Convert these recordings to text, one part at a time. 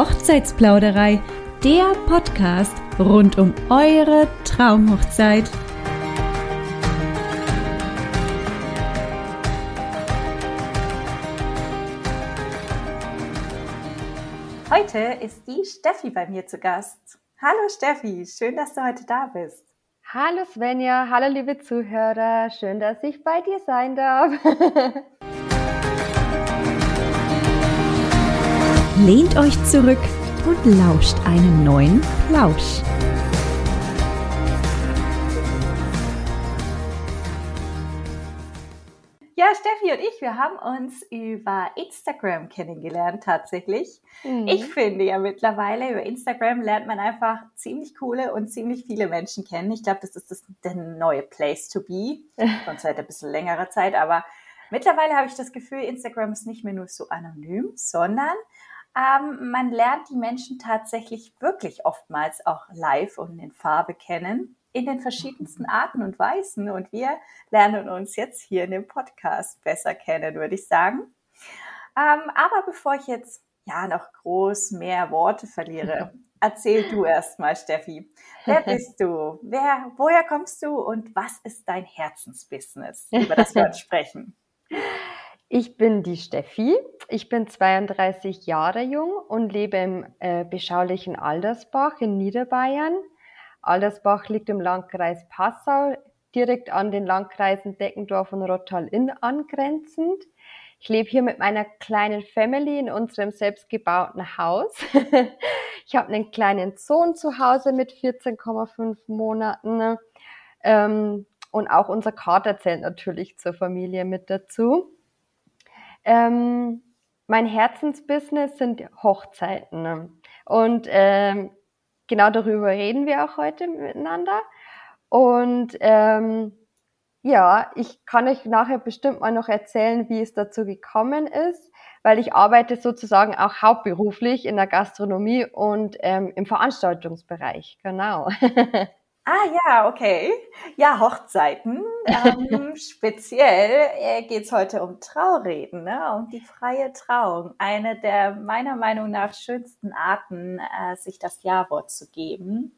Hochzeitsplauderei, der Podcast rund um eure Traumhochzeit. Heute ist die Steffi bei mir zu Gast. Hallo Steffi, schön, dass du heute da bist. Hallo Svenja, hallo liebe Zuhörer, schön, dass ich bei dir sein darf. Lehnt euch zurück und lauscht einen neuen Plausch. Ja, Steffi und ich, wir haben uns über Instagram kennengelernt tatsächlich. Mhm. Ich finde ja mittlerweile über Instagram lernt man einfach ziemlich coole und ziemlich viele Menschen kennen. Ich glaube, das ist das, der neue Place to be. Schon seit ein bisschen längerer Zeit, aber mittlerweile habe ich das Gefühl, Instagram ist nicht mehr nur so anonym, sondern ähm, man lernt die Menschen tatsächlich wirklich oftmals auch live und in Farbe kennen, in den verschiedensten Arten und Weisen. Und wir lernen uns jetzt hier in dem Podcast besser kennen, würde ich sagen. Ähm, aber bevor ich jetzt ja noch groß mehr Worte verliere, erzähl du erst mal, Steffi. Wer bist du? Wer, woher kommst du und was ist dein Herzensbusiness, über das wir uns sprechen? Ich bin die Steffi. Ich bin 32 Jahre jung und lebe im äh, beschaulichen Aldersbach in Niederbayern. Aldersbach liegt im Landkreis Passau, direkt an den Landkreisen Deckendorf und Rottal-Inn angrenzend. Ich lebe hier mit meiner kleinen Family in unserem selbstgebauten Haus. ich habe einen kleinen Sohn zu Hause mit 14,5 Monaten. Ähm, und auch unser Kater zählt natürlich zur Familie mit dazu. Ähm, mein Herzensbusiness sind Hochzeiten. Ne? Und ähm, genau darüber reden wir auch heute miteinander. Und ähm, ja, ich kann euch nachher bestimmt mal noch erzählen, wie es dazu gekommen ist, weil ich arbeite sozusagen auch hauptberuflich in der Gastronomie und ähm, im Veranstaltungsbereich. Genau. Ah ja, okay. Ja, Hochzeiten. Ähm, speziell äh, geht es heute um Traureden, ne? um die freie Trauung. Eine der meiner Meinung nach schönsten Arten, äh, sich das Ja-Wort zu geben.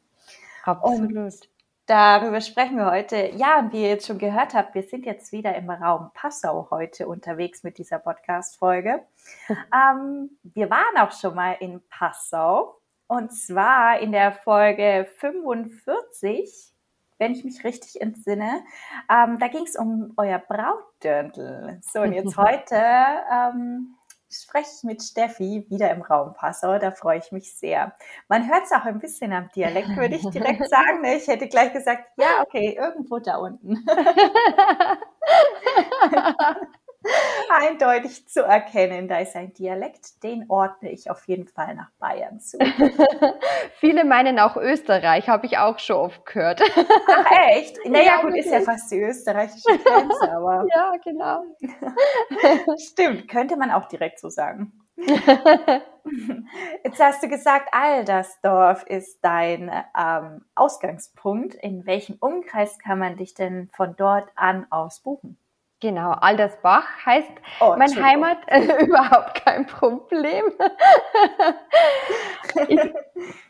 Absolut. Und darüber sprechen wir heute. Ja, und wie ihr jetzt schon gehört habt, wir sind jetzt wieder im Raum Passau heute unterwegs mit dieser Podcast-Folge. ähm, wir waren auch schon mal in Passau und zwar in der Folge 45, wenn ich mich richtig entsinne. Ähm, da ging es um euer Brautdörndl. So, und jetzt heute ähm, spreche ich mit Steffi wieder im Raum Passau. Da freue ich mich sehr. Man hört es auch ein bisschen am Dialekt, würde ich direkt sagen. Ich hätte gleich gesagt, ja, okay, irgendwo da unten. eindeutig zu erkennen. Da ist ein Dialekt, den ordne ich auf jeden Fall nach Bayern zu. Viele meinen auch Österreich, habe ich auch schon oft gehört. Ach echt? Naja, ja, gut, ist ja fast die österreichische Grenze, aber. ja, genau. Stimmt, könnte man auch direkt so sagen. Jetzt hast du gesagt, Aldersdorf ist dein ähm, Ausgangspunkt. In welchem Umkreis kann man dich denn von dort an aus buchen? Genau, Aldersbach heißt oh, mein Heimat, äh, überhaupt kein Problem. ich,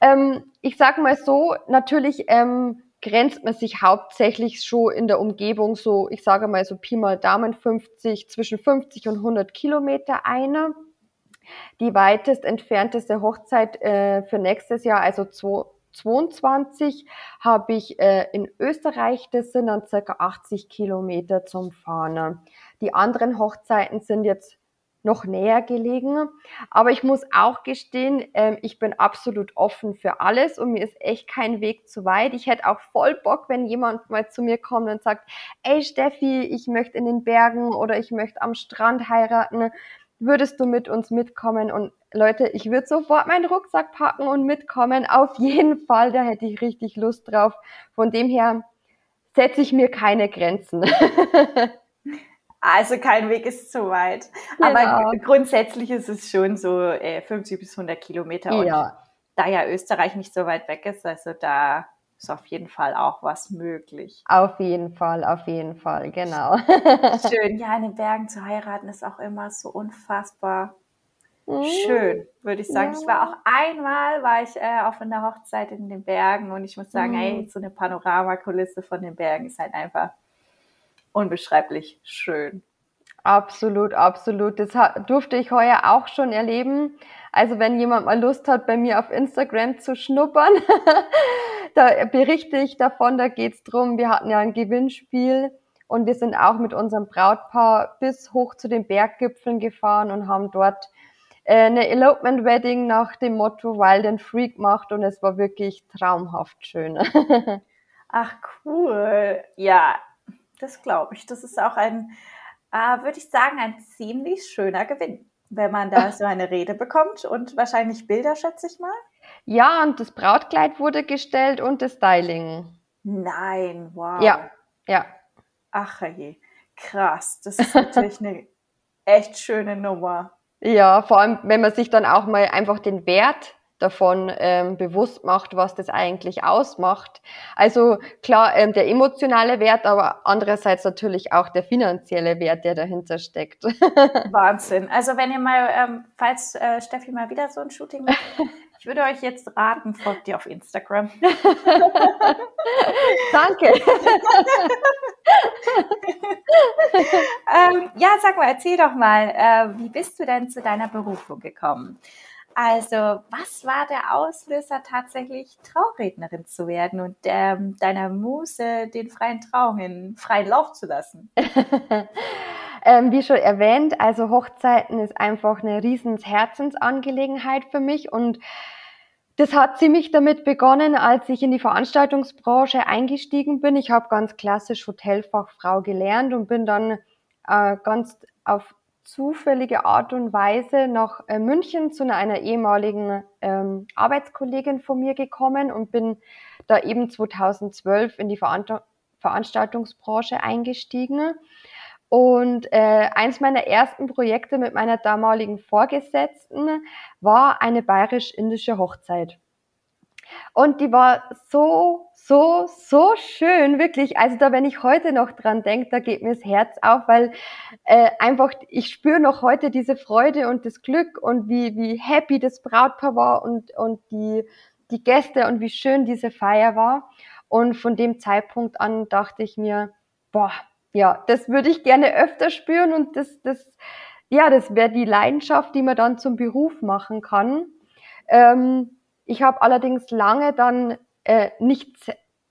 ähm, ich sage mal so, natürlich ähm, grenzt man sich hauptsächlich schon in der Umgebung so, ich sage mal so Pi mal Daumen 50, zwischen 50 und 100 Kilometer ein. Die weitest entfernteste Hochzeit äh, für nächstes Jahr, also 22 habe ich äh, in Österreich, das sind dann circa 80 Kilometer zum Fahren. Die anderen Hochzeiten sind jetzt noch näher gelegen. Aber ich muss auch gestehen, ähm, ich bin absolut offen für alles und mir ist echt kein Weg zu weit. Ich hätte auch voll Bock, wenn jemand mal zu mir kommt und sagt, ey Steffi, ich möchte in den Bergen oder ich möchte am Strand heiraten würdest du mit uns mitkommen? Und Leute, ich würde sofort meinen Rucksack packen und mitkommen. Auf jeden Fall, da hätte ich richtig Lust drauf. Von dem her setze ich mir keine Grenzen. Also kein Weg ist zu weit. Genau. Aber grundsätzlich ist es schon so äh, 50 bis 100 Kilometer. Und ja. da ja Österreich nicht so weit weg ist, also da ist auf jeden Fall auch was möglich. Auf jeden Fall, auf jeden Fall, genau. Schön, ja, in den Bergen zu heiraten ist auch immer so unfassbar Mhm. Schön, würde ich sagen. Ja. Ich war auch einmal, war ich äh, auf einer Hochzeit in den Bergen und ich muss sagen, mhm. ey, so eine Panoramakulisse von den Bergen ist halt einfach unbeschreiblich schön. Absolut, absolut. Das durfte ich heuer auch schon erleben. Also wenn jemand mal Lust hat, bei mir auf Instagram zu schnuppern, da berichte ich davon, da geht's drum. Wir hatten ja ein Gewinnspiel und wir sind auch mit unserem Brautpaar bis hoch zu den Berggipfeln gefahren und haben dort äh, eine Elopement Wedding nach dem Motto Wild and Freak gemacht und es war wirklich traumhaft schön. Ach cool. Ja, das glaube ich. Das ist auch ein, äh, würde ich sagen, ein ziemlich schöner Gewinn, wenn man da so eine Rede bekommt und wahrscheinlich Bilder, schätze ich mal. Ja, und das Brautkleid wurde gestellt und das Styling. Nein, wow. Ja, ja. Ach je, krass. Das ist natürlich eine echt schöne Nummer. Ja, vor allem, wenn man sich dann auch mal einfach den Wert davon ähm, bewusst macht, was das eigentlich ausmacht. Also klar, ähm, der emotionale Wert, aber andererseits natürlich auch der finanzielle Wert, der dahinter steckt. Wahnsinn. Also wenn ihr mal, ähm, falls äh, Steffi mal wieder so ein Shooting macht, ich würde euch jetzt raten, folgt ihr auf Instagram. Danke. ähm, ja, sag mal, erzähl doch mal, äh, wie bist du denn zu deiner Berufung gekommen? Also, was war der Auslöser tatsächlich, Traurednerin zu werden und ähm, deiner Muse den freien Traum in freien Lauf zu lassen? ähm, wie schon erwähnt, also Hochzeiten ist einfach eine riesen Herzensangelegenheit für mich und das hat ziemlich damit begonnen, als ich in die Veranstaltungsbranche eingestiegen bin. Ich habe ganz klassisch Hotelfachfrau gelernt und bin dann äh, ganz auf zufällige Art und Weise nach äh, München zu einer ehemaligen ähm, Arbeitskollegin von mir gekommen und bin da eben 2012 in die Veranstaltungsbranche eingestiegen. Und äh, eins meiner ersten Projekte mit meiner damaligen Vorgesetzten war eine bayerisch-indische Hochzeit. Und die war so, so, so schön, wirklich. Also da, wenn ich heute noch dran denke, da geht mir das Herz auf, weil äh, einfach, ich spüre noch heute diese Freude und das Glück und wie, wie happy das Brautpaar war und, und die, die Gäste und wie schön diese Feier war. Und von dem Zeitpunkt an dachte ich mir, boah, ja, das würde ich gerne öfter spüren und das, das, ja, das wäre die Leidenschaft, die man dann zum Beruf machen kann. Ähm, ich habe allerdings lange dann äh, nicht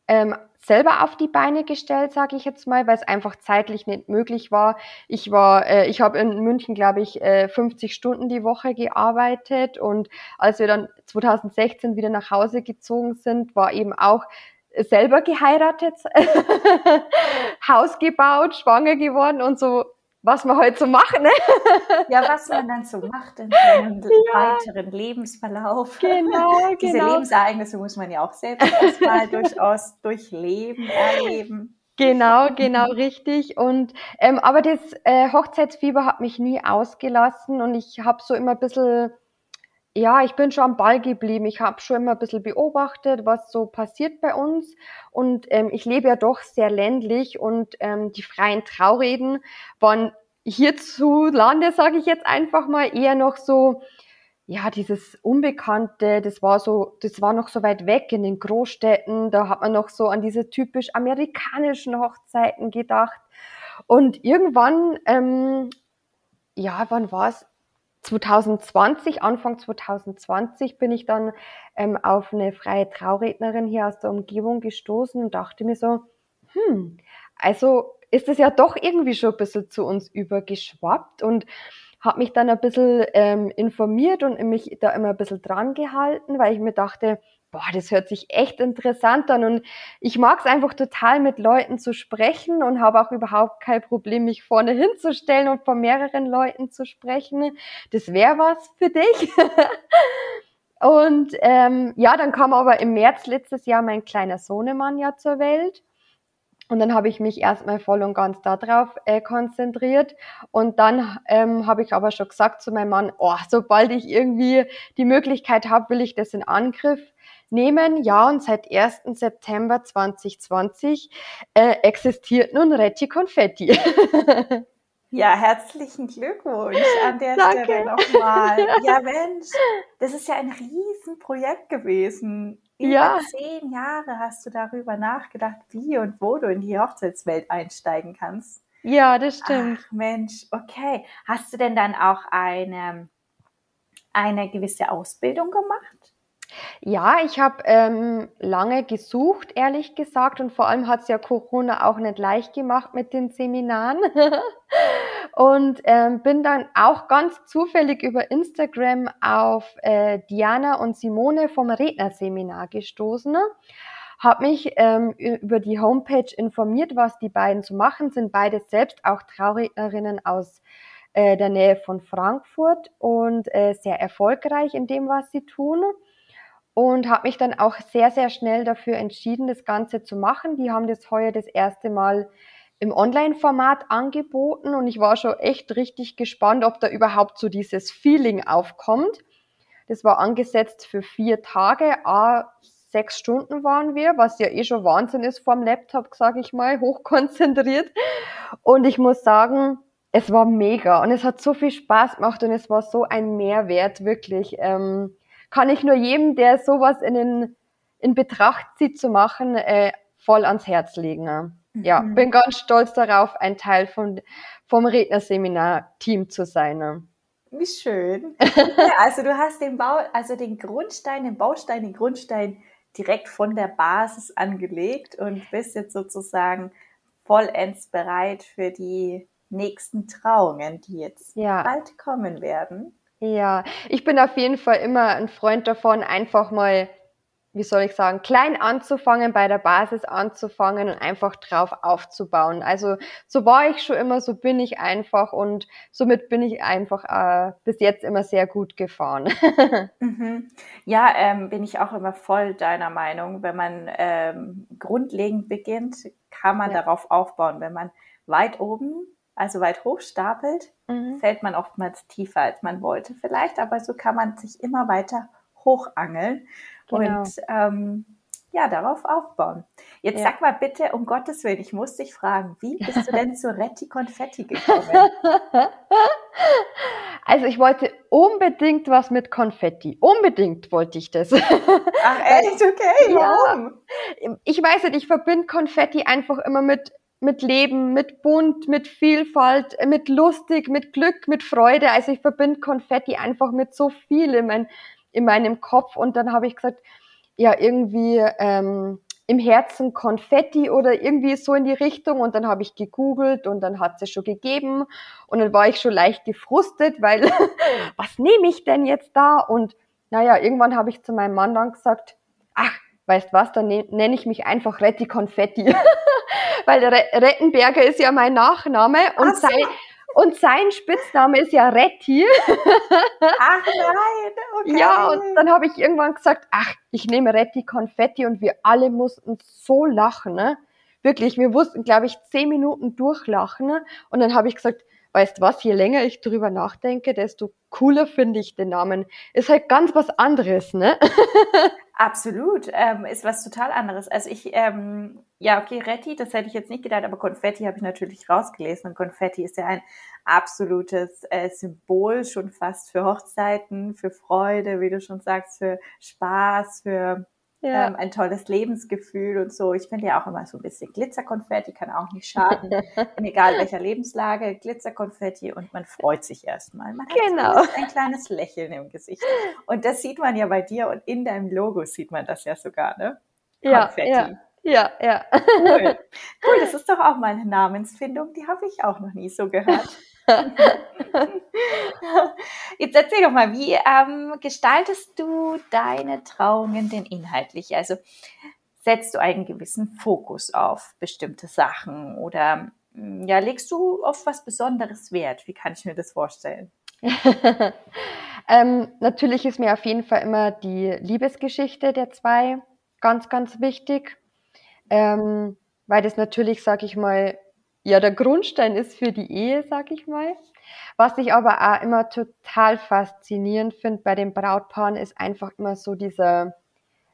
ähm, selber auf die Beine gestellt, sage ich jetzt mal, weil es einfach zeitlich nicht möglich war. Ich war, äh, ich habe in München, glaube ich, äh, 50 Stunden die Woche gearbeitet und als wir dann 2016 wieder nach Hause gezogen sind, war eben auch selber geheiratet, Haus gebaut, schwanger geworden und so was man heute so macht, ne? Ja, was man dann so macht in seinem ja. weiteren Lebensverlauf. Genau, genau. Diese Lebensereignisse muss man ja auch selbst erstmal durchaus durchleben, erleben. Genau, genau, richtig. Und ähm, aber das äh, Hochzeitsfieber hat mich nie ausgelassen und ich habe so immer ein bisschen ja, ich bin schon am Ball geblieben. Ich habe schon immer ein bisschen beobachtet, was so passiert bei uns. Und ähm, ich lebe ja doch sehr ländlich und ähm, die freien Traureden waren hierzulande, sage ich jetzt einfach mal, eher noch so, ja, dieses Unbekannte, das war so, das war noch so weit weg in den Großstädten. Da hat man noch so an diese typisch amerikanischen Hochzeiten gedacht. Und irgendwann, ähm, ja, wann war es? 2020, Anfang 2020 bin ich dann ähm, auf eine freie Traurednerin hier aus der Umgebung gestoßen und dachte mir so, hm, also ist es ja doch irgendwie schon ein bisschen zu uns übergeschwappt und habe mich dann ein bisschen ähm, informiert und mich da immer ein bisschen dran gehalten, weil ich mir dachte, boah, das hört sich echt interessant an und ich mag es einfach total mit Leuten zu sprechen und habe auch überhaupt kein Problem, mich vorne hinzustellen und vor mehreren Leuten zu sprechen. Das wäre was für dich. und ähm, ja, dann kam aber im März letztes Jahr mein kleiner Sohnemann ja zur Welt. Und dann habe ich mich erstmal voll und ganz darauf äh, konzentriert. Und dann ähm, habe ich aber schon gesagt zu meinem Mann, oh, sobald ich irgendwie die Möglichkeit habe, will ich das in Angriff nehmen. Ja, und seit 1. September 2020 äh, existiert nun Retti Confetti. Ja, herzlichen Glückwunsch an der Danke. Stelle nochmal. Ja, Mensch, das ist ja ein Riesenprojekt gewesen. Über ja. zehn Jahre hast du darüber nachgedacht, wie und wo du in die Hochzeitswelt einsteigen kannst. Ja, das stimmt. Ach, Mensch, okay. Hast du denn dann auch eine, eine gewisse Ausbildung gemacht? Ja, ich habe ähm, lange gesucht, ehrlich gesagt, und vor allem hat es ja Corona auch nicht leicht gemacht mit den Seminaren. und ähm, bin dann auch ganz zufällig über Instagram auf äh, Diana und Simone vom Rednerseminar gestoßen. Habe mich ähm, über die Homepage informiert, was die beiden so machen, sind beide selbst auch Traurednerinnen aus äh, der Nähe von Frankfurt und äh, sehr erfolgreich in dem, was sie tun und habe mich dann auch sehr, sehr schnell dafür entschieden, das Ganze zu machen. Die haben das heuer das erste Mal im Online-Format angeboten und ich war schon echt richtig gespannt, ob da überhaupt so dieses Feeling aufkommt. Das war angesetzt für vier Tage, a sechs Stunden waren wir, was ja eh schon Wahnsinn ist vorm Laptop, sage ich mal, hochkonzentriert. Und ich muss sagen, es war mega und es hat so viel Spaß gemacht und es war so ein Mehrwert, wirklich. Ähm, kann ich nur jedem, der sowas in, den, in Betracht zieht zu machen, äh, voll ans Herz legen. Ja, mhm. bin ganz stolz darauf, ein Teil von, vom Rednerseminar-Team zu sein. Wie schön. ja, also du hast den Bau, also den Grundstein, den Baustein, den Grundstein direkt von der Basis angelegt und bist jetzt sozusagen vollends bereit für die nächsten Trauungen, die jetzt ja. bald kommen werden. Ja, ich bin auf jeden Fall immer ein Freund davon, einfach mal, wie soll ich sagen, klein anzufangen, bei der Basis anzufangen und einfach drauf aufzubauen. Also so war ich schon immer, so bin ich einfach und somit bin ich einfach äh, bis jetzt immer sehr gut gefahren. mhm. Ja, ähm, bin ich auch immer voll deiner Meinung. Wenn man ähm, grundlegend beginnt, kann man ja. darauf aufbauen. Wenn man weit oben also weit hoch stapelt, mhm. fällt man oftmals tiefer, als man wollte vielleicht, aber so kann man sich immer weiter hochangeln genau. und ähm, ja, darauf aufbauen. Jetzt ja. sag mal bitte, um Gottes Willen, ich muss dich fragen, wie bist du denn zu Retti Konfetti gekommen? Also ich wollte unbedingt was mit Konfetti. Unbedingt wollte ich das. Ach echt? Okay, warum? Ja. Ich weiß nicht, ich verbinde Konfetti einfach immer mit mit Leben, mit bunt, mit Vielfalt, mit lustig, mit Glück, mit Freude. Also ich verbinde Konfetti einfach mit so viel in, mein, in meinem Kopf. Und dann habe ich gesagt, ja, irgendwie ähm, im Herzen Konfetti oder irgendwie so in die Richtung. Und dann habe ich gegoogelt und dann hat es schon gegeben. Und dann war ich schon leicht gefrustet, weil was nehme ich denn jetzt da? Und naja, irgendwann habe ich zu meinem Mann dann gesagt, ach, weißt was, dann ne, nenne ich mich einfach Retti Konfetti. Weil der Rettenberger ist ja mein Nachname und so. sein, und sein Spitzname ist ja Retti. Ach nein, okay. Ja, und dann habe ich irgendwann gesagt, ach, ich nehme Retti Konfetti und wir alle mussten so lachen. Ne? Wirklich, wir mussten, glaube ich, zehn Minuten durchlachen. Ne? Und dann habe ich gesagt, weißt was, je länger ich drüber nachdenke, desto cooler finde ich den Namen. Ist halt ganz was anderes, ne? Absolut, ähm, ist was total anderes. Also ich, ähm, ja, okay, Retti, das hätte ich jetzt nicht gedacht, aber Konfetti habe ich natürlich rausgelesen und Konfetti ist ja ein absolutes äh, Symbol schon fast für Hochzeiten, für Freude, wie du schon sagst, für Spaß, für ja. ähm, ein tolles Lebensgefühl und so. Ich finde ja auch immer so ein bisschen Glitzerkonfetti kann auch nicht schaden, egal welcher Lebenslage, Glitzerkonfetti und man freut sich erstmal. Man genau. hat ein kleines Lächeln im Gesicht. Und das sieht man ja bei dir und in deinem Logo sieht man das ja sogar, ne? Konfetti. Ja, ja. Ja, ja. Cool. Cool, das ist doch auch meine Namensfindung. Die habe ich auch noch nie so gehört. Jetzt erzähl doch mal, wie ähm, gestaltest du deine Trauungen denn inhaltlich? Also setzt du einen gewissen Fokus auf bestimmte Sachen oder mm, ja, legst du auf was Besonderes Wert? Wie kann ich mir das vorstellen? ähm, natürlich ist mir auf jeden Fall immer die Liebesgeschichte der zwei ganz, ganz wichtig, ähm, weil das natürlich, sag ich mal, ja der Grundstein ist für die Ehe, sag ich mal. Was ich aber auch immer total faszinierend finde bei den Brautpaaren, ist einfach immer so dieser,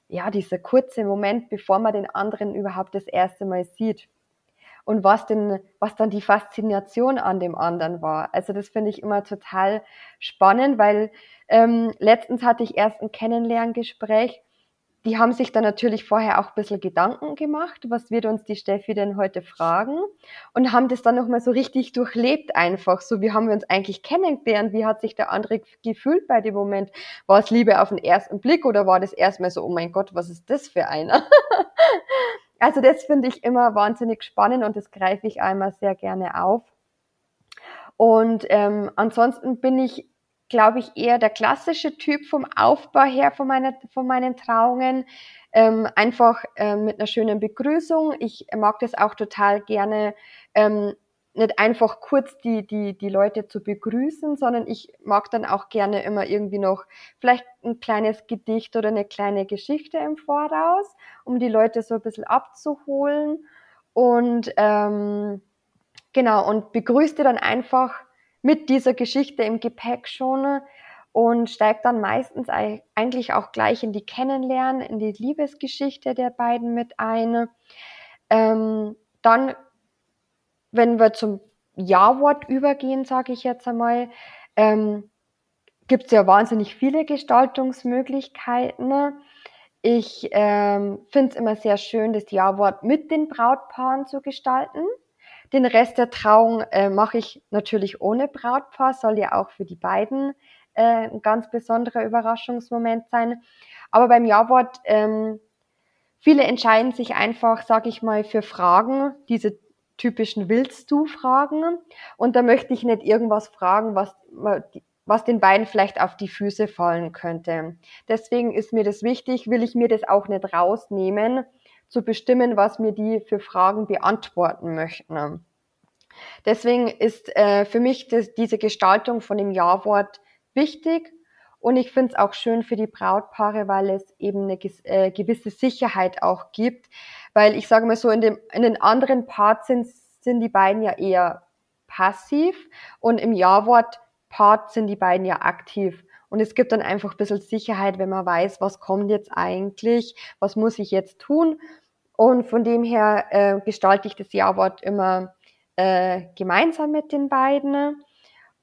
ja, dieser kurze Moment, bevor man den anderen überhaupt das erste Mal sieht. und was denn, was dann die Faszination an dem anderen war. Also das finde ich immer total spannend, weil ähm, letztens hatte ich erst ein Kennenlerngespräch die haben sich dann natürlich vorher auch ein bisschen Gedanken gemacht, was wird uns die Steffi denn heute fragen und haben das dann nochmal so richtig durchlebt einfach, so wie haben wir uns eigentlich kennengelernt, wie hat sich der andere gefühlt bei dem Moment, war es Liebe auf den ersten Blick oder war das erstmal so, oh mein Gott, was ist das für einer? also das finde ich immer wahnsinnig spannend und das greife ich einmal sehr gerne auf. Und ähm, ansonsten bin ich glaube ich, eher der klassische Typ vom Aufbau her von, meiner, von meinen Trauungen. Ähm, einfach äh, mit einer schönen Begrüßung. Ich mag das auch total gerne, ähm, nicht einfach kurz die, die, die Leute zu begrüßen, sondern ich mag dann auch gerne immer irgendwie noch vielleicht ein kleines Gedicht oder eine kleine Geschichte im Voraus, um die Leute so ein bisschen abzuholen. Und ähm, genau, und begrüßte dann einfach mit dieser Geschichte im Gepäck schon und steigt dann meistens eigentlich auch gleich in die Kennenlernen, in die Liebesgeschichte der beiden mit ein. Ähm, dann, wenn wir zum Ja-Wort übergehen, sage ich jetzt einmal, ähm, gibt es ja wahnsinnig viele Gestaltungsmöglichkeiten. Ich ähm, finde es immer sehr schön, das Ja-Wort mit den Brautpaaren zu gestalten. Den Rest der Trauung äh, mache ich natürlich ohne Brautpaar, soll ja auch für die beiden äh, ein ganz besonderer Überraschungsmoment sein. Aber beim Ja-Wort, ähm, viele entscheiden sich einfach, sage ich mal, für Fragen, diese typischen Willst du Fragen. Und da möchte ich nicht irgendwas fragen, was, was den beiden vielleicht auf die Füße fallen könnte. Deswegen ist mir das wichtig, will ich mir das auch nicht rausnehmen, zu bestimmen, was mir die für Fragen beantworten möchten. Deswegen ist äh, für mich das, diese Gestaltung von dem Ja-Wort wichtig und ich finde es auch schön für die Brautpaare, weil es eben eine äh, gewisse Sicherheit auch gibt. Weil ich sage mal so, in, dem, in den anderen Parts sind, sind die beiden ja eher passiv und im Ja-Wort Part sind die beiden ja aktiv. Und es gibt dann einfach ein bisschen Sicherheit, wenn man weiß, was kommt jetzt eigentlich, was muss ich jetzt tun. Und von dem her äh, gestalte ich das Ja-Wort immer äh, gemeinsam mit den beiden.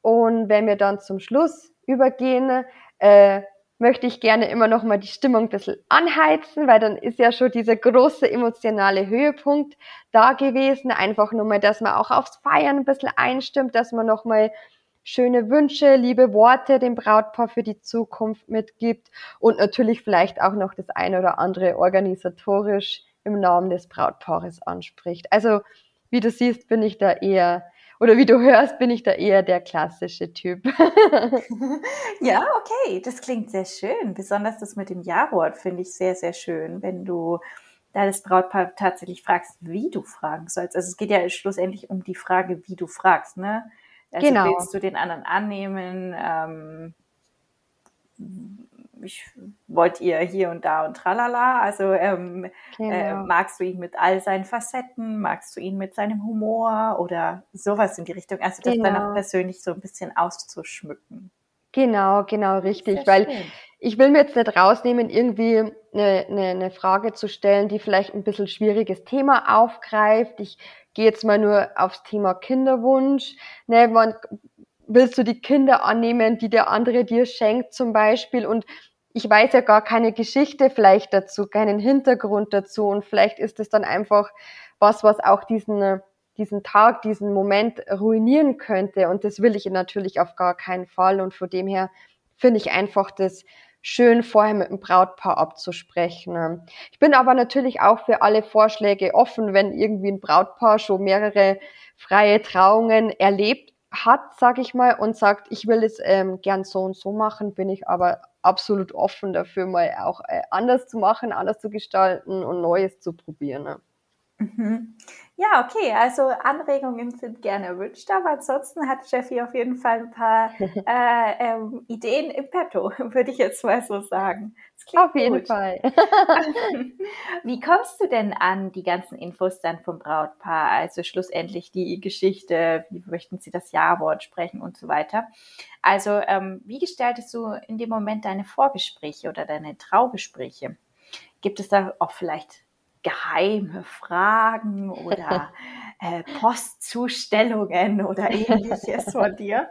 Und wenn wir dann zum Schluss übergehen, äh, möchte ich gerne immer noch mal die Stimmung ein bisschen anheizen, weil dann ist ja schon dieser große emotionale Höhepunkt da gewesen. Einfach nur mal, dass man auch aufs Feiern ein bisschen einstimmt, dass man noch mal schöne Wünsche, liebe Worte dem Brautpaar für die Zukunft mitgibt und natürlich vielleicht auch noch das eine oder andere organisatorisch im Namen des Brautpaares anspricht. Also, wie du siehst, bin ich da eher oder wie du hörst, bin ich da eher der klassische Typ. ja, okay, das klingt sehr schön. Besonders das mit dem Ja-Wort finde ich sehr, sehr schön, wenn du da das Brautpaar tatsächlich fragst, wie du fragen sollst. Also es geht ja schlussendlich um die Frage, wie du fragst, ne? Also genau. willst du den anderen annehmen? Ähm, ich, wollt ihr hier und da und tralala? Also ähm, äh, genau. äh, magst du ihn mit all seinen Facetten? Magst du ihn mit seinem Humor oder sowas in die Richtung? Also das genau. dann auch persönlich so ein bisschen auszuschmücken. Genau, genau, richtig. Weil schön. ich will mir jetzt nicht rausnehmen, irgendwie eine, eine, eine Frage zu stellen, die vielleicht ein bisschen schwieriges Thema aufgreift. Ich gehe jetzt mal nur aufs Thema Kinderwunsch. Ne, man, willst du die Kinder annehmen, die der andere dir schenkt zum Beispiel und ich weiß ja gar keine Geschichte vielleicht dazu, keinen Hintergrund dazu. Und vielleicht ist es dann einfach was, was auch diesen, diesen Tag, diesen Moment ruinieren könnte. Und das will ich natürlich auf gar keinen Fall. Und von dem her finde ich einfach das schön vorher mit dem Brautpaar abzusprechen. Ich bin aber natürlich auch für alle Vorschläge offen, wenn irgendwie ein Brautpaar schon mehrere freie Trauungen erlebt hat, sage ich mal, und sagt, ich will es ähm, gern so und so machen, bin ich aber absolut offen dafür, mal auch äh, anders zu machen, anders zu gestalten und Neues zu probieren. Ne? Mhm. Ja, okay, also Anregungen sind gerne erwünscht, aber ansonsten hat Jeffy auf jeden Fall ein paar äh, ähm, Ideen im Petto, würde ich jetzt mal so sagen. Auf gut. jeden Fall. Wie kommst du denn an die ganzen Infos dann vom Brautpaar? Also schlussendlich die Geschichte, wie möchten sie das Ja-Wort sprechen und so weiter. Also ähm, wie gestaltest du in dem Moment deine Vorgespräche oder deine Traugespräche? Gibt es da auch vielleicht geheime Fragen oder äh, Postzustellungen oder ähnliches von dir?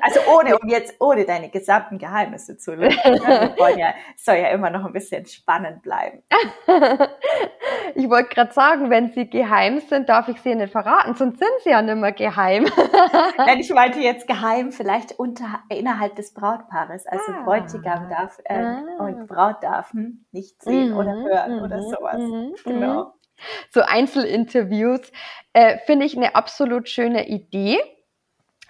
Also ohne, um jetzt ohne deine gesamten Geheimnisse zu lüften. Ne? Ja, soll ja immer noch ein bisschen spannend bleiben. Ich wollte gerade sagen, wenn sie geheim sind, darf ich sie nicht verraten, sonst sind sie ja nicht mehr geheim. Nein, ich meinte jetzt geheim, vielleicht unter, innerhalb des Brautpaares. Also ah. Bräutigam darf äh, ah. und Braut darf hm, nicht sehen mhm. oder hören mhm. oder sowas. Mhm. Genau. So Einzelinterviews äh, finde ich eine absolut schöne Idee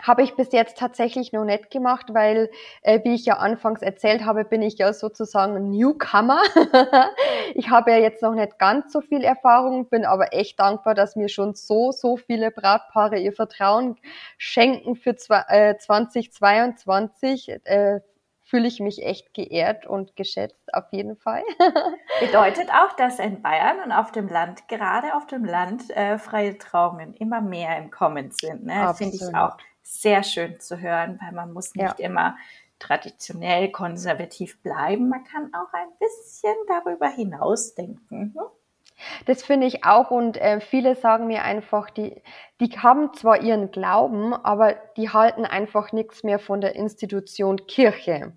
habe ich bis jetzt tatsächlich noch nicht gemacht, weil, äh, wie ich ja anfangs erzählt habe, bin ich ja sozusagen Newcomer. ich habe ja jetzt noch nicht ganz so viel Erfahrung, bin aber echt dankbar, dass mir schon so, so viele Brautpaare ihr Vertrauen schenken für äh, 2022. Äh, fühle ich mich echt geehrt und geschätzt, auf jeden Fall. Bedeutet auch, dass in Bayern und auf dem Land, gerade auf dem Land, äh, freie Trauungen immer mehr im Kommen sind. Ne? Finde ich auch sehr schön zu hören, weil man muss nicht ja. immer traditionell konservativ bleiben. Man kann auch ein bisschen darüber hinaus denken. Ne? Das finde ich auch und äh, viele sagen mir einfach, die, die haben zwar ihren Glauben, aber die halten einfach nichts mehr von der Institution Kirche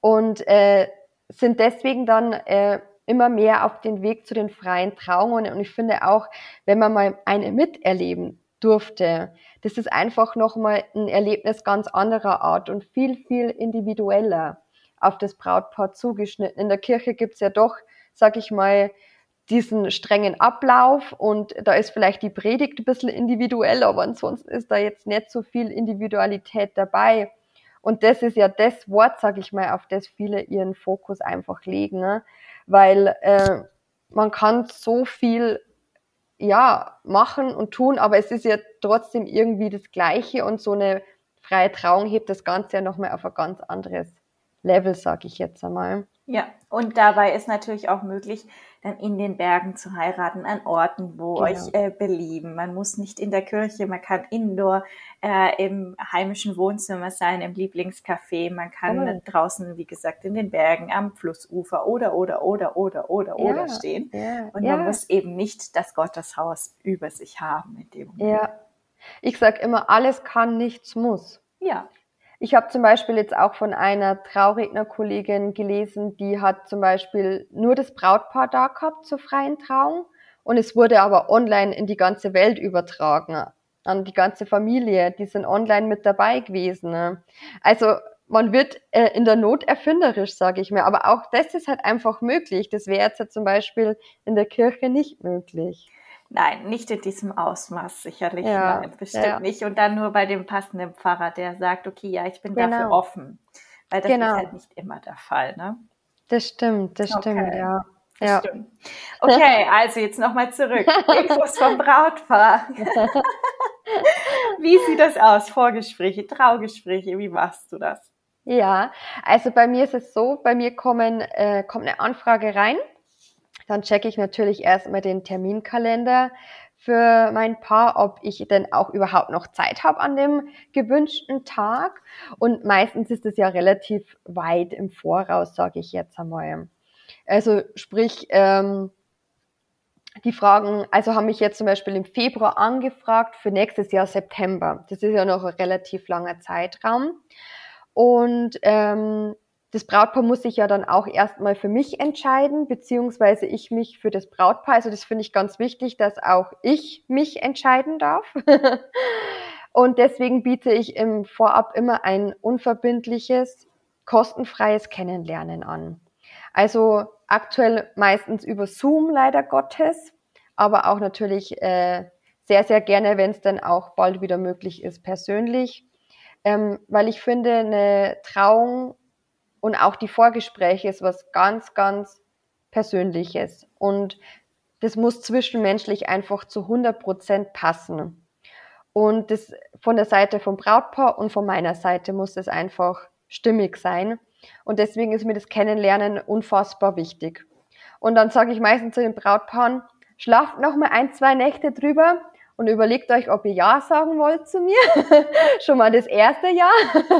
und äh, sind deswegen dann äh, immer mehr auf den Weg zu den freien Trauungen und ich finde auch, wenn man mal eine miterleben durfte, das ist einfach nochmal ein Erlebnis ganz anderer Art und viel, viel individueller auf das Brautpaar zugeschnitten. In der Kirche gibt's ja doch, sag ich mal, diesen strengen Ablauf und da ist vielleicht die Predigt ein bisschen individuell, aber ansonsten ist da jetzt nicht so viel Individualität dabei. Und das ist ja das Wort, sag ich mal, auf das viele ihren Fokus einfach legen, ne? weil äh, man kann so viel ja, machen und tun, aber es ist ja trotzdem irgendwie das Gleiche und so eine freie Trauung hebt das Ganze ja nochmal auf ein ganz anderes Level, sage ich jetzt einmal. Ja, und dabei ist natürlich auch möglich, dann in den Bergen zu heiraten, an Orten, wo genau. euch äh, belieben. Man muss nicht in der Kirche, man kann indoor äh, im heimischen Wohnzimmer sein, im Lieblingscafé. Man kann oh. draußen, wie gesagt, in den Bergen, am Flussufer oder, oder, oder, oder, oder, ja. oder stehen. Ja. Und ja. man muss eben nicht das Gotteshaus über sich haben in dem Moment. Ja. Ich sage immer, alles kann, nichts muss. Ja. Ich habe zum Beispiel jetzt auch von einer Traurednerkollegin gelesen, die hat zum Beispiel nur das Brautpaar da gehabt zur freien Trauung und es wurde aber online in die ganze Welt übertragen, an die ganze Familie, die sind online mit dabei gewesen. Ne? Also man wird äh, in der Not erfinderisch, sage ich mir, aber auch das ist halt einfach möglich. Das wäre jetzt ja zum Beispiel in der Kirche nicht möglich. Nein, nicht in diesem Ausmaß sicherlich. Ja, Nein, bestimmt ja. nicht. Und dann nur bei dem passenden Pfarrer, der sagt, okay, ja, ich bin genau. dafür offen. Weil das genau. ist halt nicht immer der Fall, ne? Das stimmt, das okay. stimmt, ja. Das ja. Stimmt. Okay, also jetzt nochmal zurück. Infos vom Brautpaar. wie sieht das aus? Vorgespräche, Traugespräche, wie machst du das? Ja, also bei mir ist es so, bei mir kommen, äh, kommt eine Anfrage rein dann checke ich natürlich erstmal den Terminkalender für mein Paar, ob ich denn auch überhaupt noch Zeit habe an dem gewünschten Tag. Und meistens ist es ja relativ weit im Voraus, sage ich jetzt einmal. Also sprich, ähm, die Fragen, also haben mich jetzt zum Beispiel im Februar angefragt für nächstes Jahr September. Das ist ja noch ein relativ langer Zeitraum. Und ähm, das Brautpaar muss sich ja dann auch erstmal für mich entscheiden, beziehungsweise ich mich für das Brautpaar. Also das finde ich ganz wichtig, dass auch ich mich entscheiden darf. Und deswegen biete ich im Vorab immer ein unverbindliches, kostenfreies Kennenlernen an. Also aktuell meistens über Zoom leider Gottes, aber auch natürlich äh, sehr, sehr gerne, wenn es dann auch bald wieder möglich ist, persönlich. Ähm, weil ich finde, eine Trauung und auch die Vorgespräche ist was ganz, ganz Persönliches. Und das muss zwischenmenschlich einfach zu 100 Prozent passen. Und das von der Seite vom Brautpaar und von meiner Seite muss es einfach stimmig sein. Und deswegen ist mir das Kennenlernen unfassbar wichtig. Und dann sage ich meistens zu den Brautpaaren, schlaft noch mal ein, zwei Nächte drüber und überlegt euch, ob ihr Ja sagen wollt zu mir. schon mal das erste Ja.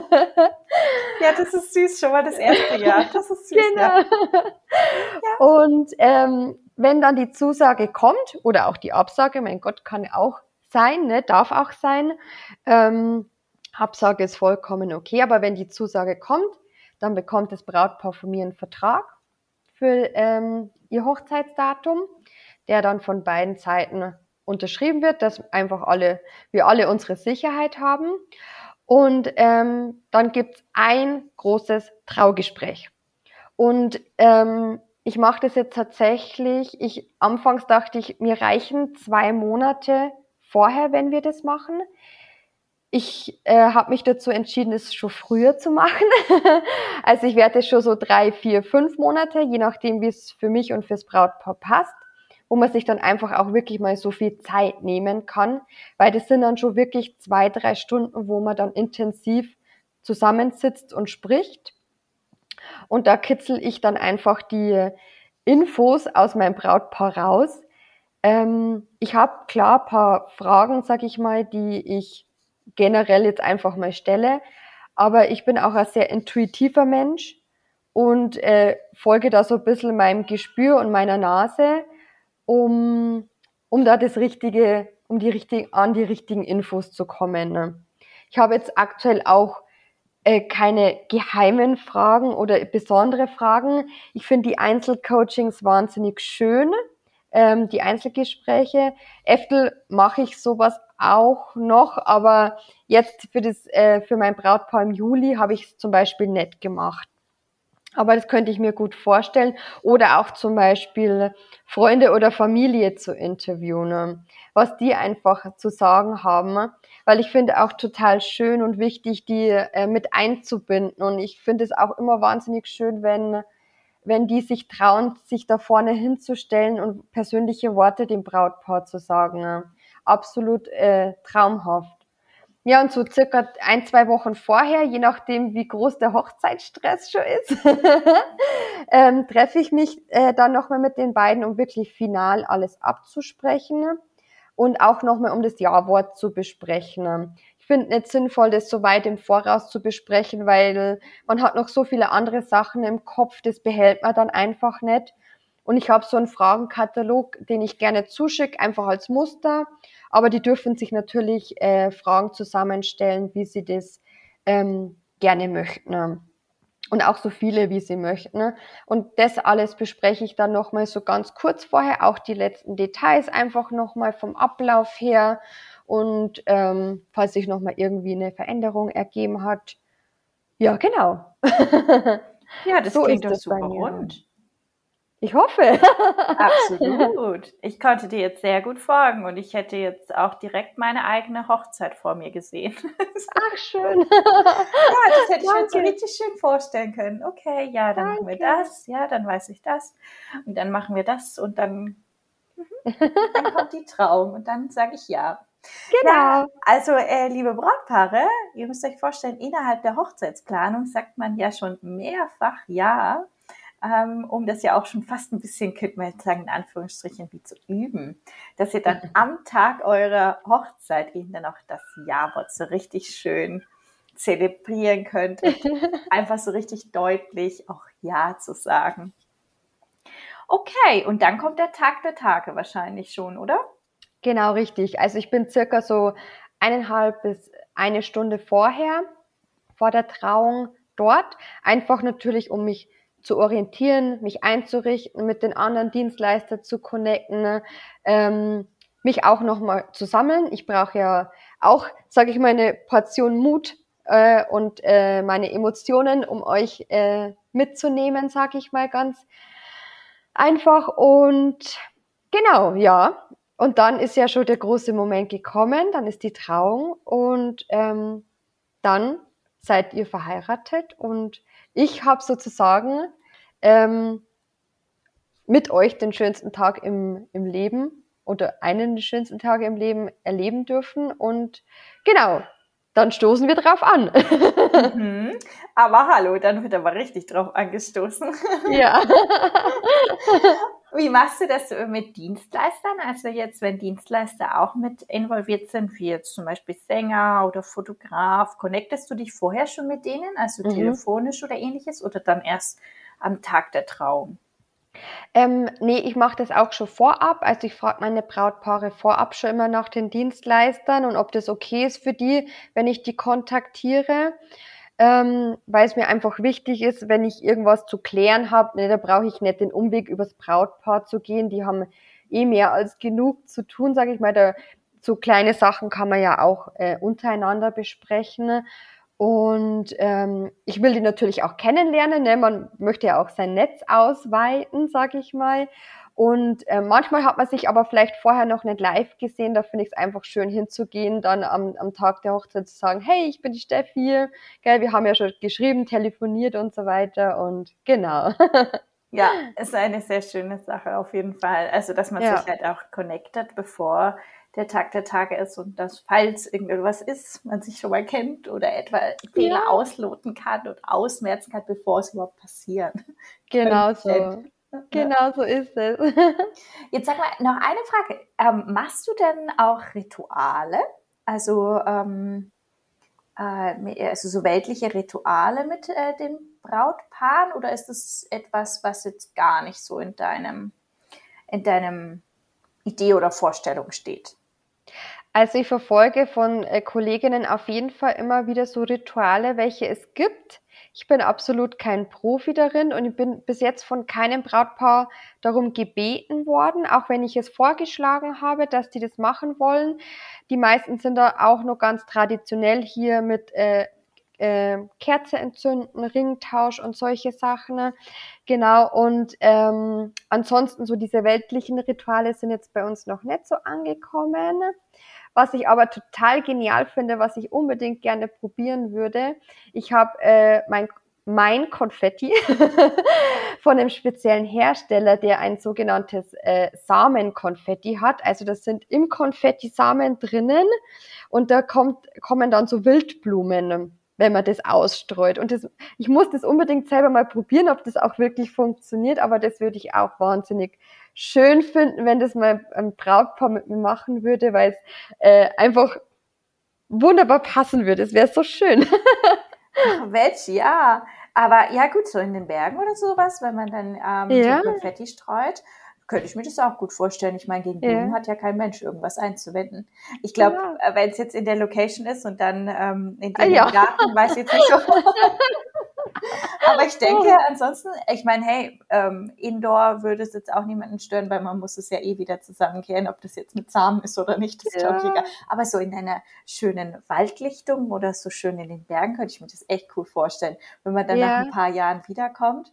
ja, das ist süß, schon mal das erste Ja. Das ist süß. Genau. Ja. Und ähm, wenn dann die Zusage kommt oder auch die Absage, mein Gott, kann auch sein, ne, darf auch sein. Ähm, Absage ist vollkommen okay, aber wenn die Zusage kommt, dann bekommt das Brautpaar von mir einen Vertrag für ähm, ihr Hochzeitsdatum, der dann von beiden Seiten unterschrieben wird, dass einfach alle, wir alle unsere Sicherheit haben. Und ähm, dann gibt's ein großes Traugespräch. Und ähm, ich mache das jetzt tatsächlich, ich anfangs dachte ich, mir reichen zwei Monate vorher, wenn wir das machen. Ich äh, habe mich dazu entschieden, es schon früher zu machen. also ich werde es schon so drei, vier, fünf Monate, je nachdem, wie es für mich und fürs Brautpaar passt, wo man sich dann einfach auch wirklich mal so viel Zeit nehmen kann, weil das sind dann schon wirklich zwei, drei Stunden, wo man dann intensiv zusammensitzt und spricht. Und da kitzel ich dann einfach die Infos aus meinem Brautpaar raus. Ähm, ich habe klar paar Fragen, sag ich mal, die ich generell jetzt einfach mal stelle. Aber ich bin auch ein sehr intuitiver Mensch und äh, folge da so ein bisschen meinem Gespür und meiner Nase, um, um da das richtige, um die richtigen, an die richtigen Infos zu kommen. Ne? Ich habe jetzt aktuell auch äh, keine geheimen Fragen oder besondere Fragen. Ich finde die Einzelcoachings wahnsinnig schön, ähm, die Einzelgespräche. Eftel mache ich sowas auch noch, aber jetzt für das äh, für mein Brautpaar im Juli habe ich es zum Beispiel nicht gemacht. Aber das könnte ich mir gut vorstellen. Oder auch zum Beispiel Freunde oder Familie zu interviewen, was die einfach zu sagen haben. Weil ich finde auch total schön und wichtig, die äh, mit einzubinden. Und ich finde es auch immer wahnsinnig schön, wenn, wenn die sich trauen, sich da vorne hinzustellen und persönliche Worte dem Brautpaar zu sagen absolut äh, traumhaft. Ja, und so circa ein, zwei Wochen vorher, je nachdem, wie groß der Hochzeitsstress schon ist, ähm, treffe ich mich äh, dann nochmal mit den beiden, um wirklich final alles abzusprechen und auch nochmal, um das Ja-Wort zu besprechen. Ich finde nicht sinnvoll, das so weit im Voraus zu besprechen, weil man hat noch so viele andere Sachen im Kopf, das behält man dann einfach nicht. Und ich habe so einen Fragenkatalog, den ich gerne zuschicke, einfach als Muster. Aber die dürfen sich natürlich äh, Fragen zusammenstellen, wie sie das ähm, gerne möchten. Und auch so viele, wie sie möchten. Und das alles bespreche ich dann nochmal so ganz kurz vorher, auch die letzten Details einfach nochmal vom Ablauf her. Und ähm, falls sich nochmal irgendwie eine Veränderung ergeben hat. Ja, genau. Ja, das so klingt doch super rund. Ich hoffe. Absolut. Ich konnte dir jetzt sehr gut folgen und ich hätte jetzt auch direkt meine eigene Hochzeit vor mir gesehen. Ach, schön. Ja, das hätte ich mir so richtig schön vorstellen können. Okay, ja, dann Danke. machen wir das, ja, dann weiß ich das und dann machen wir das und dann, mhm, dann kommt die Trauung und dann sage ich ja. Genau. Ja, also, äh, liebe Brautpaare, ihr müsst euch vorstellen, innerhalb der Hochzeitsplanung sagt man ja schon mehrfach ja ähm, um das ja auch schon fast ein bisschen, könnte man jetzt sagen, in Anführungsstrichen, wie zu üben, dass ihr dann am Tag eurer Hochzeit eben dann auch das Ja-Wort so richtig schön zelebrieren könnt einfach so richtig deutlich auch Ja zu sagen. Okay, und dann kommt der Tag der Tage wahrscheinlich schon, oder? Genau, richtig. Also ich bin circa so eineinhalb bis eine Stunde vorher, vor der Trauung dort, einfach natürlich, um mich zu orientieren, mich einzurichten, mit den anderen Dienstleistern zu connecten, ne? ähm, mich auch nochmal zu sammeln. Ich brauche ja auch, sage ich mal, eine Portion Mut äh, und äh, meine Emotionen, um euch äh, mitzunehmen, sage ich mal ganz einfach. Und genau, ja. Und dann ist ja schon der große Moment gekommen, dann ist die Trauung und ähm, dann seid ihr verheiratet und ich habe sozusagen ähm, mit euch den schönsten Tag im, im Leben oder einen der schönsten Tage im Leben erleben dürfen. Und genau, dann stoßen wir drauf an. Mhm. Aber hallo, dann wird aber richtig drauf angestoßen. Ja. Wie machst du das mit Dienstleistern? Also jetzt, wenn Dienstleister auch mit involviert sind, wie jetzt zum Beispiel Sänger oder Fotograf, connectest du dich vorher schon mit denen, also mhm. telefonisch oder ähnliches, oder dann erst am Tag der Trauung? Ähm, nee, ich mache das auch schon vorab. Also ich frage meine Brautpaare vorab schon immer nach den Dienstleistern und ob das okay ist für die, wenn ich die kontaktiere. Ähm, weil es mir einfach wichtig ist, wenn ich irgendwas zu klären habe, ne, da brauche ich nicht den Umweg übers Brautpaar zu gehen. Die haben eh mehr als genug zu tun, sage ich mal. Da, so kleine Sachen kann man ja auch äh, untereinander besprechen. Und ähm, ich will die natürlich auch kennenlernen. Ne? Man möchte ja auch sein Netz ausweiten, sag ich mal. Und äh, manchmal hat man sich aber vielleicht vorher noch nicht live gesehen. Da finde ich es einfach schön hinzugehen, dann am, am Tag der Hochzeit zu sagen, hey, ich bin die Steffi. Gell, wir haben ja schon geschrieben, telefoniert und so weiter. Und genau. ja, ist eine sehr schöne Sache auf jeden Fall. Also, dass man ja. sich halt auch connectet, bevor der Tag der Tage ist und dass, falls irgendwas ist, man sich schon mal kennt oder etwa Fehler ja. ausloten kann und ausmerzen kann, bevor es überhaupt passiert. Genau so. Genau so ist es. Jetzt sag mal noch eine Frage. Ähm, machst du denn auch Rituale? Also, ähm, äh, also so weltliche Rituale mit äh, den Brautpaaren oder ist das etwas, was jetzt gar nicht so in deinem, in deinem Idee oder Vorstellung steht? Also ich verfolge von äh, Kolleginnen auf jeden Fall immer wieder so Rituale, welche es gibt. Ich bin absolut kein Profi darin und ich bin bis jetzt von keinem Brautpaar darum gebeten worden, auch wenn ich es vorgeschlagen habe, dass die das machen wollen. Die meisten sind da auch noch ganz traditionell hier mit äh, äh, Kerze entzünden, Ringtausch und solche Sachen. Genau, und ähm, ansonsten so diese weltlichen Rituale sind jetzt bei uns noch nicht so angekommen. Was ich aber total genial finde, was ich unbedingt gerne probieren würde, ich habe äh, mein mein Konfetti von einem speziellen Hersteller, der ein sogenanntes äh, Samenkonfetti hat. Also das sind im Konfetti Samen drinnen und da kommt, kommen dann so Wildblumen, wenn man das ausstreut. Und das, ich muss das unbedingt selber mal probieren, ob das auch wirklich funktioniert, aber das würde ich auch wahnsinnig schön finden, wenn das mal ein Brautpaar mit mir machen würde, weil es äh, einfach wunderbar passen würde. Es wäre so schön. Ach, Mensch, ja. Aber ja, gut, so in den Bergen oder sowas, wenn man dann ähm, ja. Konfetti streut, könnte ich mir das auch gut vorstellen. Ich meine, gegen Blumen ja. hat ja kein Mensch irgendwas einzuwenden. Ich glaube, ja. Äh, wenn es jetzt in der Location ist und dann ähm, in dem ja. Garten, weiß ich jetzt nicht so. Aber ich denke, oh. ansonsten, ich meine, hey, ähm, Indoor würde es jetzt auch niemanden stören, weil man muss es ja eh wieder zusammenkehren, ob das jetzt mit Samen ist oder nicht, das ist ja. egal. Aber so in einer schönen Waldlichtung oder so schön in den Bergen könnte ich mir das echt cool vorstellen. Wenn man dann nach ein paar Jahren wiederkommt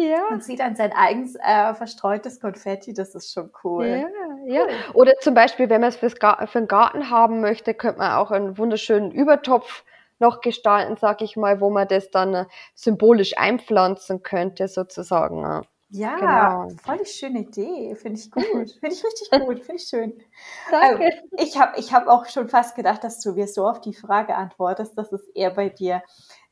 ja. und sieht dann sein eigens äh, verstreutes Konfetti, das ist schon cool. Ja, ja. Oder zum Beispiel, wenn man es fürs Gar für den Garten haben möchte, könnte man auch einen wunderschönen Übertopf noch gestalten, sag ich mal, wo man das dann äh, symbolisch einpflanzen könnte, sozusagen. Ja, genau. voll die schöne Idee. Finde ich gut. Finde ich richtig gut. Finde ich schön. Danke. Ähm, ich habe ich hab auch schon fast gedacht, dass du mir so auf die Frage antwortest, dass es eher bei dir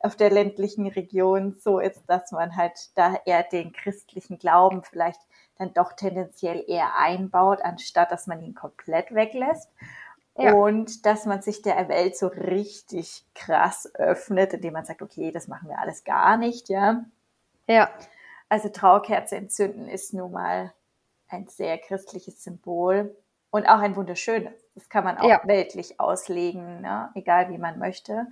auf der ländlichen Region so ist, dass man halt da eher den christlichen Glauben vielleicht dann doch tendenziell eher einbaut, anstatt dass man ihn komplett weglässt. Ja. Und dass man sich der Welt so richtig krass öffnet, indem man sagt, okay, das machen wir alles gar nicht, ja. Ja. Also Trauerkerze entzünden ist nun mal ein sehr christliches Symbol und auch ein wunderschönes. Das kann man auch ja. weltlich auslegen, ne? egal wie man möchte.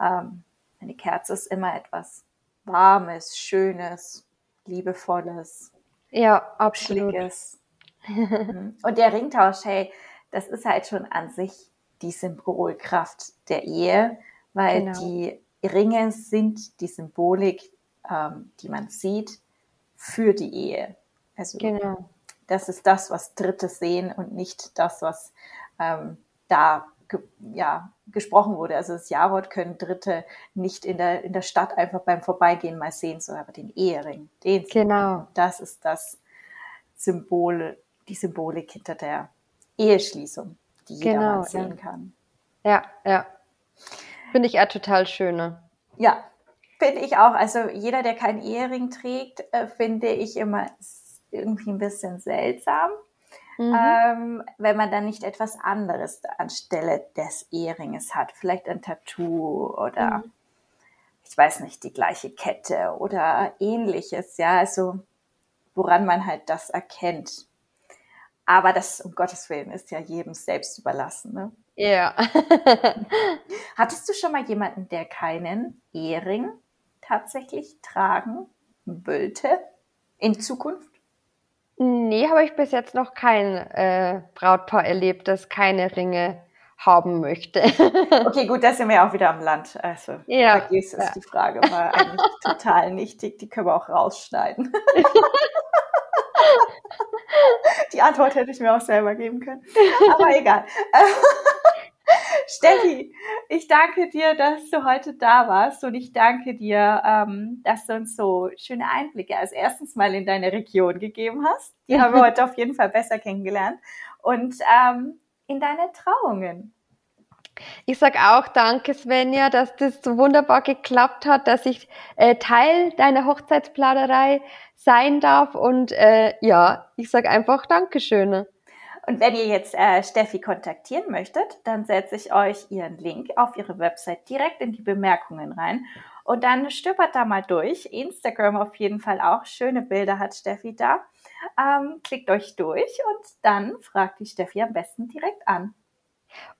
Ähm, eine Kerze ist immer etwas Warmes, Schönes, Liebevolles. Ja, absolut. Mhm. und der Ringtausch, hey, das ist halt schon an sich die Symbolkraft der Ehe, weil genau. die Ringe sind die Symbolik, ähm, die man sieht für die Ehe. Also genau. das ist das, was Dritte sehen und nicht das, was ähm, da ge ja, gesprochen wurde. Also das Ja-Wort können Dritte nicht in der, in der Stadt einfach beim Vorbeigehen mal sehen, sondern aber den Ehering, den Genau. Das ist das Symbol, die Symbolik hinter der Eheschließung, die jeder genau, sehen ja. kann. Ja, ja. Finde ich auch total schön. Ne? Ja, finde ich auch. Also jeder, der keinen Ehering trägt, äh, finde ich immer irgendwie ein bisschen seltsam. Mhm. Ähm, wenn man dann nicht etwas anderes anstelle des Eheringes hat. Vielleicht ein Tattoo oder mhm. ich weiß nicht, die gleiche Kette oder ähnliches. Ja, also woran man halt das erkennt. Aber das, um Gottes Willen, ist ja jedem selbst überlassen. Ne? Ja. Hattest du schon mal jemanden, der keinen Ehering tatsächlich tragen wollte in Zukunft? Nee, habe ich bis jetzt noch kein äh, Brautpaar erlebt, das keine Ringe haben möchte. okay, gut, da sind wir auch wieder am Land. Also, ja, vergiss es, ja. die Frage war eigentlich total nichtig. Die können wir auch rausschneiden. die Antwort hätte ich mir auch selber geben können. Aber egal. Steffi, ich danke dir, dass du heute da warst und ich danke dir, ähm, dass du uns so schöne Einblicke als erstens mal in deine Region gegeben hast. Die haben wir heute auf jeden Fall besser kennengelernt. Und ähm, in deine Trauungen. Ich sage auch danke, Svenja, dass das so wunderbar geklappt hat, dass ich äh, Teil deiner Hochzeitsplanerei sein darf. Und äh, ja, ich sage einfach Dankeschön. Und wenn ihr jetzt äh, Steffi kontaktieren möchtet, dann setze ich euch ihren Link auf ihre Website direkt in die Bemerkungen rein. Und dann stöbert da mal durch. Instagram auf jeden Fall auch. Schöne Bilder hat Steffi da. Ähm, klickt euch durch und dann fragt die Steffi am besten direkt an.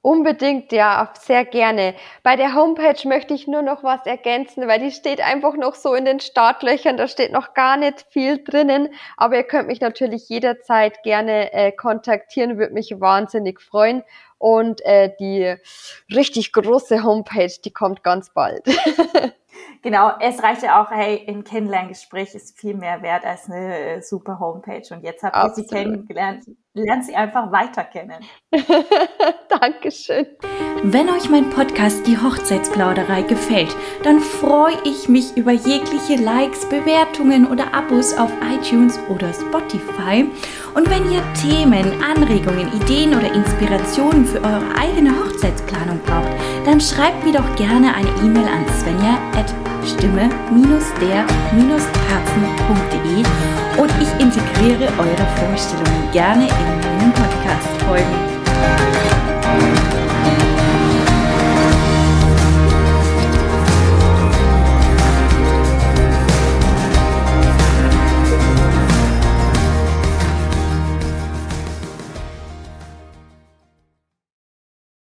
Unbedingt, ja, sehr gerne. Bei der Homepage möchte ich nur noch was ergänzen, weil die steht einfach noch so in den Startlöchern, da steht noch gar nicht viel drinnen, aber ihr könnt mich natürlich jederzeit gerne äh, kontaktieren, würde mich wahnsinnig freuen. Und äh, die richtig große Homepage, die kommt ganz bald. Genau, es reicht ja auch, hey, ein Kennenlerngespräch ist viel mehr wert als eine äh, super Homepage. Und jetzt habt ihr sie kennengelernt, lernt sie einfach weiter kennen. Dankeschön. Wenn euch mein Podcast Die Hochzeitsplauderei gefällt, dann freue ich mich über jegliche Likes, Bewertungen oder Abos auf iTunes oder Spotify. Und wenn ihr Themen, Anregungen, Ideen oder Inspirationen für eure eigene Hochzeitsplanung braucht, dann schreibt mir doch gerne eine E-Mail an svenja stimme-der-herzen.de und ich integriere eure Vorstellungen gerne in meinen Podcast-Folgen.